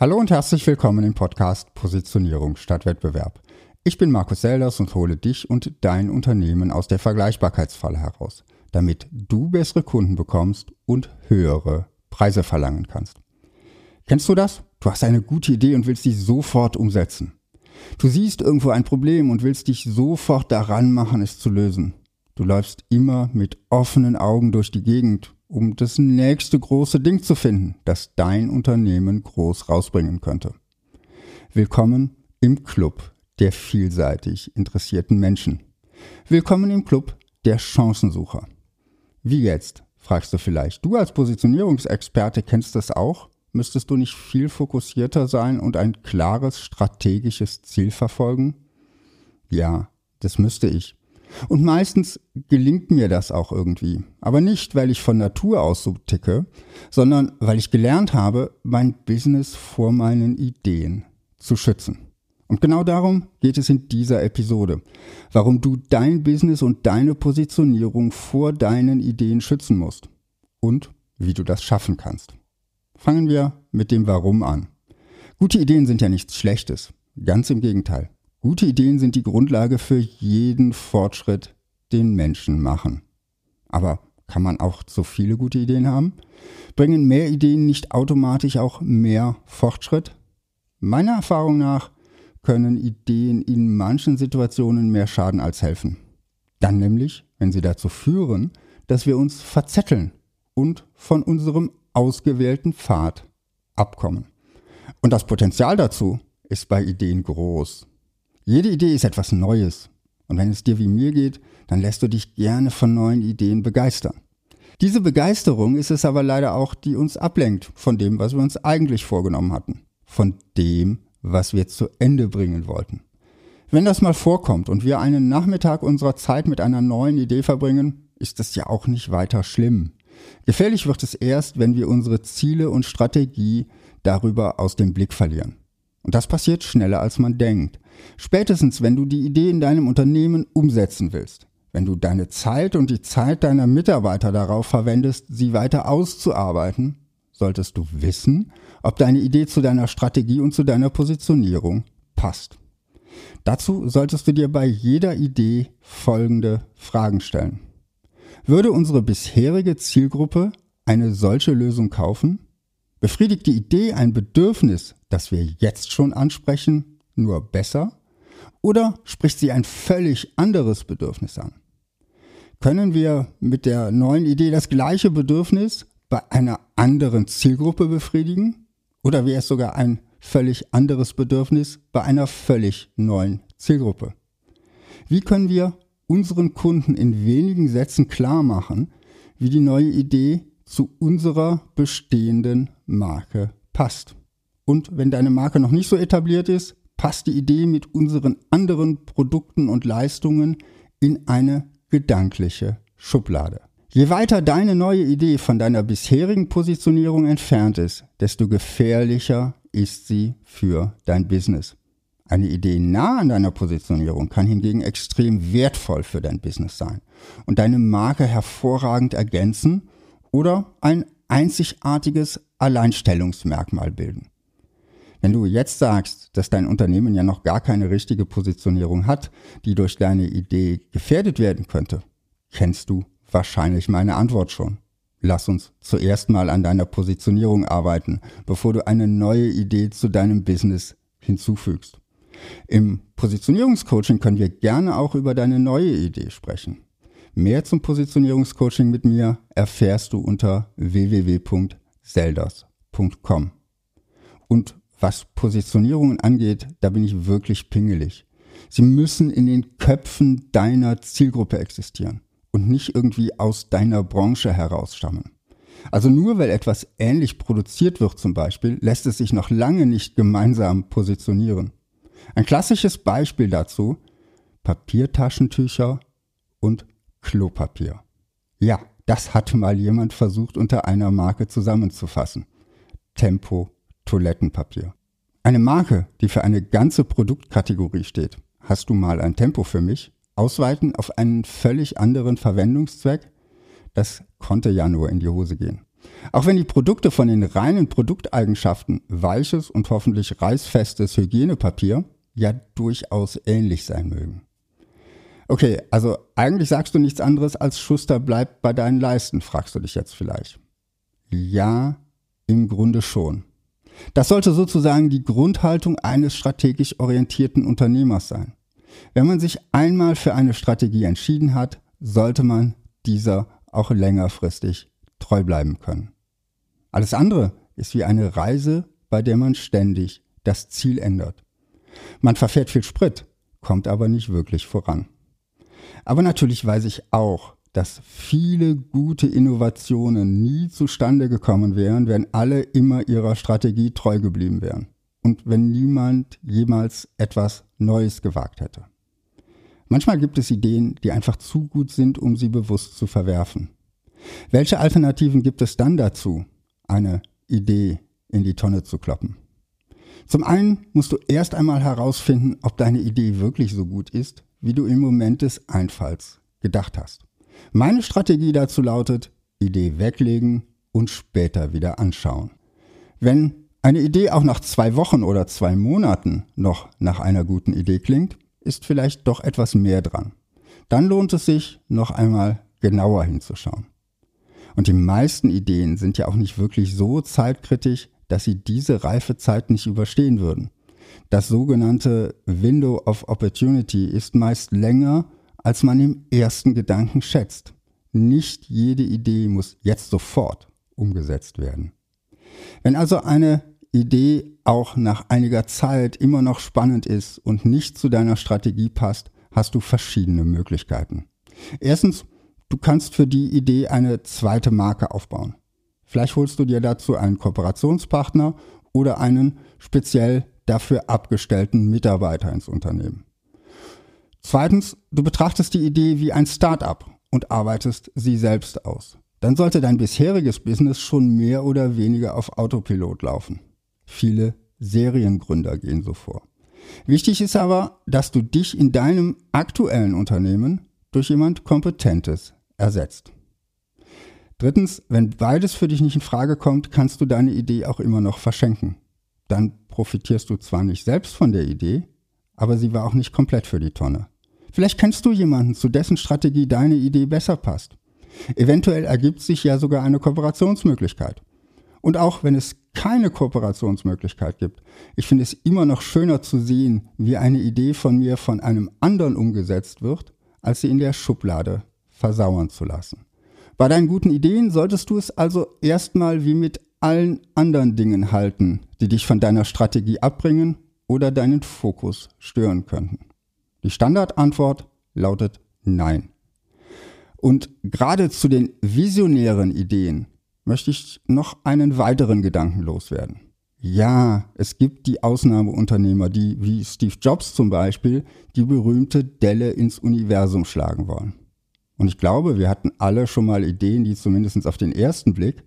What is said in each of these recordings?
Hallo und herzlich willkommen im Podcast Positionierung statt Wettbewerb. Ich bin Markus Selders und hole dich und dein Unternehmen aus der Vergleichbarkeitsfalle heraus, damit du bessere Kunden bekommst und höhere Preise verlangen kannst. Kennst du das? Du hast eine gute Idee und willst sie sofort umsetzen. Du siehst irgendwo ein Problem und willst dich sofort daran machen, es zu lösen. Du läufst immer mit offenen Augen durch die Gegend um das nächste große Ding zu finden, das dein Unternehmen groß rausbringen könnte. Willkommen im Club der vielseitig interessierten Menschen. Willkommen im Club der Chancensucher. Wie jetzt, fragst du vielleicht. Du als Positionierungsexperte kennst das auch? Müsstest du nicht viel fokussierter sein und ein klares strategisches Ziel verfolgen? Ja, das müsste ich. Und meistens gelingt mir das auch irgendwie. Aber nicht, weil ich von Natur aus so ticke, sondern weil ich gelernt habe, mein Business vor meinen Ideen zu schützen. Und genau darum geht es in dieser Episode. Warum du dein Business und deine Positionierung vor deinen Ideen schützen musst. Und wie du das schaffen kannst. Fangen wir mit dem Warum an. Gute Ideen sind ja nichts Schlechtes. Ganz im Gegenteil. Gute Ideen sind die Grundlage für jeden Fortschritt, den Menschen machen. Aber kann man auch zu viele gute Ideen haben? Bringen mehr Ideen nicht automatisch auch mehr Fortschritt? Meiner Erfahrung nach können Ideen in manchen Situationen mehr schaden als helfen. Dann nämlich, wenn sie dazu führen, dass wir uns verzetteln und von unserem ausgewählten Pfad abkommen. Und das Potenzial dazu ist bei Ideen groß. Jede Idee ist etwas Neues. Und wenn es dir wie mir geht, dann lässt du dich gerne von neuen Ideen begeistern. Diese Begeisterung ist es aber leider auch, die uns ablenkt von dem, was wir uns eigentlich vorgenommen hatten. Von dem, was wir zu Ende bringen wollten. Wenn das mal vorkommt und wir einen Nachmittag unserer Zeit mit einer neuen Idee verbringen, ist das ja auch nicht weiter schlimm. Gefährlich wird es erst, wenn wir unsere Ziele und Strategie darüber aus dem Blick verlieren. Und das passiert schneller, als man denkt. Spätestens, wenn du die Idee in deinem Unternehmen umsetzen willst, wenn du deine Zeit und die Zeit deiner Mitarbeiter darauf verwendest, sie weiter auszuarbeiten, solltest du wissen, ob deine Idee zu deiner Strategie und zu deiner Positionierung passt. Dazu solltest du dir bei jeder Idee folgende Fragen stellen. Würde unsere bisherige Zielgruppe eine solche Lösung kaufen? Befriedigt die Idee ein Bedürfnis, das wir jetzt schon ansprechen, nur besser? Oder spricht sie ein völlig anderes Bedürfnis an? Können wir mit der neuen Idee das gleiche Bedürfnis bei einer anderen Zielgruppe befriedigen? Oder wäre es sogar ein völlig anderes Bedürfnis bei einer völlig neuen Zielgruppe? Wie können wir unseren Kunden in wenigen Sätzen klar machen, wie die neue Idee zu unserer bestehenden Marke passt? Und wenn deine Marke noch nicht so etabliert ist, passt die Idee mit unseren anderen Produkten und Leistungen in eine gedankliche Schublade. Je weiter deine neue Idee von deiner bisherigen Positionierung entfernt ist, desto gefährlicher ist sie für dein Business. Eine Idee nah an deiner Positionierung kann hingegen extrem wertvoll für dein Business sein und deine Marke hervorragend ergänzen oder ein einzigartiges Alleinstellungsmerkmal bilden. Wenn du jetzt sagst, dass dein Unternehmen ja noch gar keine richtige Positionierung hat, die durch deine Idee gefährdet werden könnte, kennst du wahrscheinlich meine Antwort schon. Lass uns zuerst mal an deiner Positionierung arbeiten, bevor du eine neue Idee zu deinem Business hinzufügst. Im Positionierungscoaching können wir gerne auch über deine neue Idee sprechen. Mehr zum Positionierungscoaching mit mir erfährst du unter www.selders.com. Und was Positionierungen angeht, da bin ich wirklich pingelig. Sie müssen in den Köpfen deiner Zielgruppe existieren und nicht irgendwie aus deiner Branche herausstammen. Also nur weil etwas ähnlich produziert wird zum Beispiel, lässt es sich noch lange nicht gemeinsam positionieren. Ein klassisches Beispiel dazu, Papiertaschentücher und Klopapier. Ja, das hat mal jemand versucht unter einer Marke zusammenzufassen. Tempo Toilettenpapier. Eine Marke, die für eine ganze Produktkategorie steht. Hast du mal ein Tempo für mich? Ausweiten auf einen völlig anderen Verwendungszweck? Das konnte ja nur in die Hose gehen. Auch wenn die Produkte von den reinen Produkteigenschaften weiches und hoffentlich reißfestes Hygienepapier ja durchaus ähnlich sein mögen. Okay, also eigentlich sagst du nichts anderes als Schuster bleibt bei deinen Leisten, fragst du dich jetzt vielleicht. Ja, im Grunde schon. Das sollte sozusagen die Grundhaltung eines strategisch orientierten Unternehmers sein. Wenn man sich einmal für eine Strategie entschieden hat, sollte man dieser auch längerfristig treu bleiben können. Alles andere ist wie eine Reise, bei der man ständig das Ziel ändert. Man verfährt viel Sprit, kommt aber nicht wirklich voran. Aber natürlich weiß ich auch, dass viele gute Innovationen nie zustande gekommen wären, wenn alle immer ihrer Strategie treu geblieben wären und wenn niemand jemals etwas Neues gewagt hätte. Manchmal gibt es Ideen, die einfach zu gut sind, um sie bewusst zu verwerfen. Welche Alternativen gibt es dann dazu, eine Idee in die Tonne zu kloppen? Zum einen musst du erst einmal herausfinden, ob deine Idee wirklich so gut ist, wie du im Moment des Einfalls gedacht hast. Meine Strategie dazu lautet, Idee weglegen und später wieder anschauen. Wenn eine Idee auch nach zwei Wochen oder zwei Monaten noch nach einer guten Idee klingt, ist vielleicht doch etwas mehr dran. Dann lohnt es sich, noch einmal genauer hinzuschauen. Und die meisten Ideen sind ja auch nicht wirklich so zeitkritisch, dass sie diese reife Zeit nicht überstehen würden. Das sogenannte Window of Opportunity ist meist länger als man im ersten Gedanken schätzt. Nicht jede Idee muss jetzt sofort umgesetzt werden. Wenn also eine Idee auch nach einiger Zeit immer noch spannend ist und nicht zu deiner Strategie passt, hast du verschiedene Möglichkeiten. Erstens, du kannst für die Idee eine zweite Marke aufbauen. Vielleicht holst du dir dazu einen Kooperationspartner oder einen speziell dafür abgestellten Mitarbeiter ins Unternehmen. Zweitens, du betrachtest die Idee wie ein Start-up und arbeitest sie selbst aus. Dann sollte dein bisheriges Business schon mehr oder weniger auf Autopilot laufen. Viele Seriengründer gehen so vor. Wichtig ist aber, dass du dich in deinem aktuellen Unternehmen durch jemand Kompetentes ersetzt. Drittens, wenn beides für dich nicht in Frage kommt, kannst du deine Idee auch immer noch verschenken. Dann profitierst du zwar nicht selbst von der Idee, aber sie war auch nicht komplett für die Tonne. Vielleicht kennst du jemanden, zu dessen Strategie deine Idee besser passt. Eventuell ergibt sich ja sogar eine Kooperationsmöglichkeit. Und auch wenn es keine Kooperationsmöglichkeit gibt, ich finde es immer noch schöner zu sehen, wie eine Idee von mir von einem anderen umgesetzt wird, als sie in der Schublade versauern zu lassen. Bei deinen guten Ideen solltest du es also erstmal wie mit allen anderen Dingen halten, die dich von deiner Strategie abbringen oder deinen Fokus stören könnten? Die Standardantwort lautet Nein. Und gerade zu den visionären Ideen möchte ich noch einen weiteren Gedanken loswerden. Ja, es gibt die Ausnahmeunternehmer, die wie Steve Jobs zum Beispiel die berühmte Delle ins Universum schlagen wollen. Und ich glaube, wir hatten alle schon mal Ideen, die zumindest auf den ersten Blick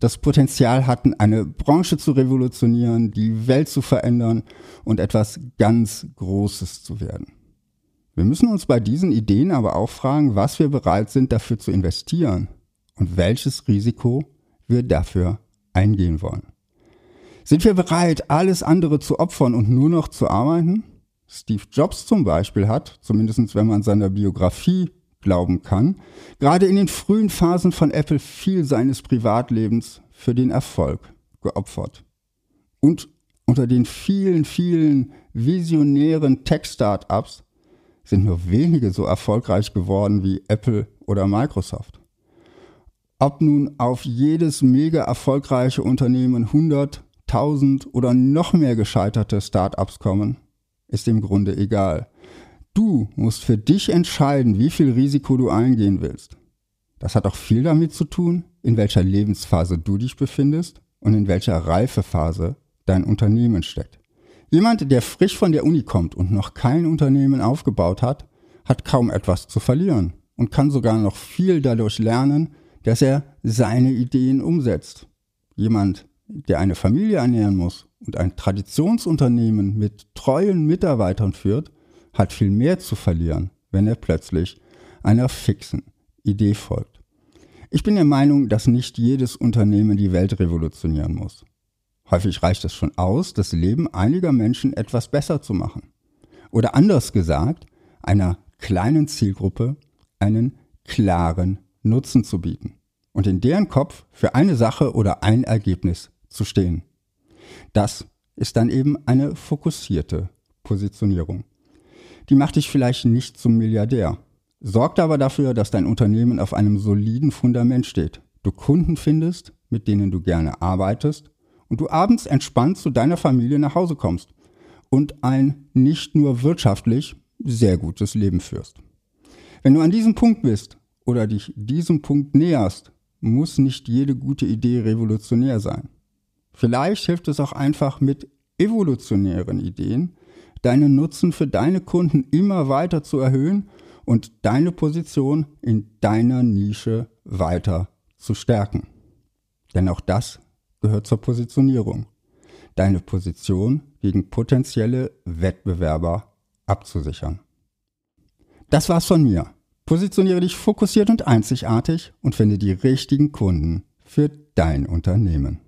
das Potenzial hatten, eine Branche zu revolutionieren, die Welt zu verändern und etwas ganz Großes zu werden. Wir müssen uns bei diesen Ideen aber auch fragen, was wir bereit sind dafür zu investieren und welches Risiko wir dafür eingehen wollen. Sind wir bereit, alles andere zu opfern und nur noch zu arbeiten? Steve Jobs zum Beispiel hat, zumindest wenn man seiner Biografie glauben kann, gerade in den frühen Phasen von Apple viel seines Privatlebens für den Erfolg geopfert. Und unter den vielen, vielen visionären Tech-Startups sind nur wenige so erfolgreich geworden wie Apple oder Microsoft. Ob nun auf jedes mega erfolgreiche Unternehmen 100, 1000 oder noch mehr gescheiterte Startups kommen, ist im Grunde egal. Du musst für dich entscheiden, wie viel Risiko du eingehen willst. Das hat auch viel damit zu tun, in welcher Lebensphase du dich befindest und in welcher Reifephase dein Unternehmen steckt. Jemand, der frisch von der Uni kommt und noch kein Unternehmen aufgebaut hat, hat kaum etwas zu verlieren und kann sogar noch viel dadurch lernen, dass er seine Ideen umsetzt. Jemand, der eine Familie ernähren muss und ein Traditionsunternehmen mit treuen Mitarbeitern führt, hat viel mehr zu verlieren, wenn er plötzlich einer fixen Idee folgt. Ich bin der Meinung, dass nicht jedes Unternehmen die Welt revolutionieren muss. Häufig reicht es schon aus, das Leben einiger Menschen etwas besser zu machen. Oder anders gesagt, einer kleinen Zielgruppe einen klaren Nutzen zu bieten und in deren Kopf für eine Sache oder ein Ergebnis zu stehen. Das ist dann eben eine fokussierte Positionierung. Die macht dich vielleicht nicht zum Milliardär, sorgt aber dafür, dass dein Unternehmen auf einem soliden Fundament steht, du Kunden findest, mit denen du gerne arbeitest und du abends entspannt zu deiner Familie nach Hause kommst und ein nicht nur wirtschaftlich sehr gutes Leben führst. Wenn du an diesem Punkt bist oder dich diesem Punkt näherst, muss nicht jede gute Idee revolutionär sein. Vielleicht hilft es auch einfach mit evolutionären Ideen, deinen Nutzen für deine Kunden immer weiter zu erhöhen und deine Position in deiner Nische weiter zu stärken. Denn auch das gehört zur Positionierung. Deine Position gegen potenzielle Wettbewerber abzusichern. Das war's von mir. Positioniere dich fokussiert und einzigartig und finde die richtigen Kunden für dein Unternehmen.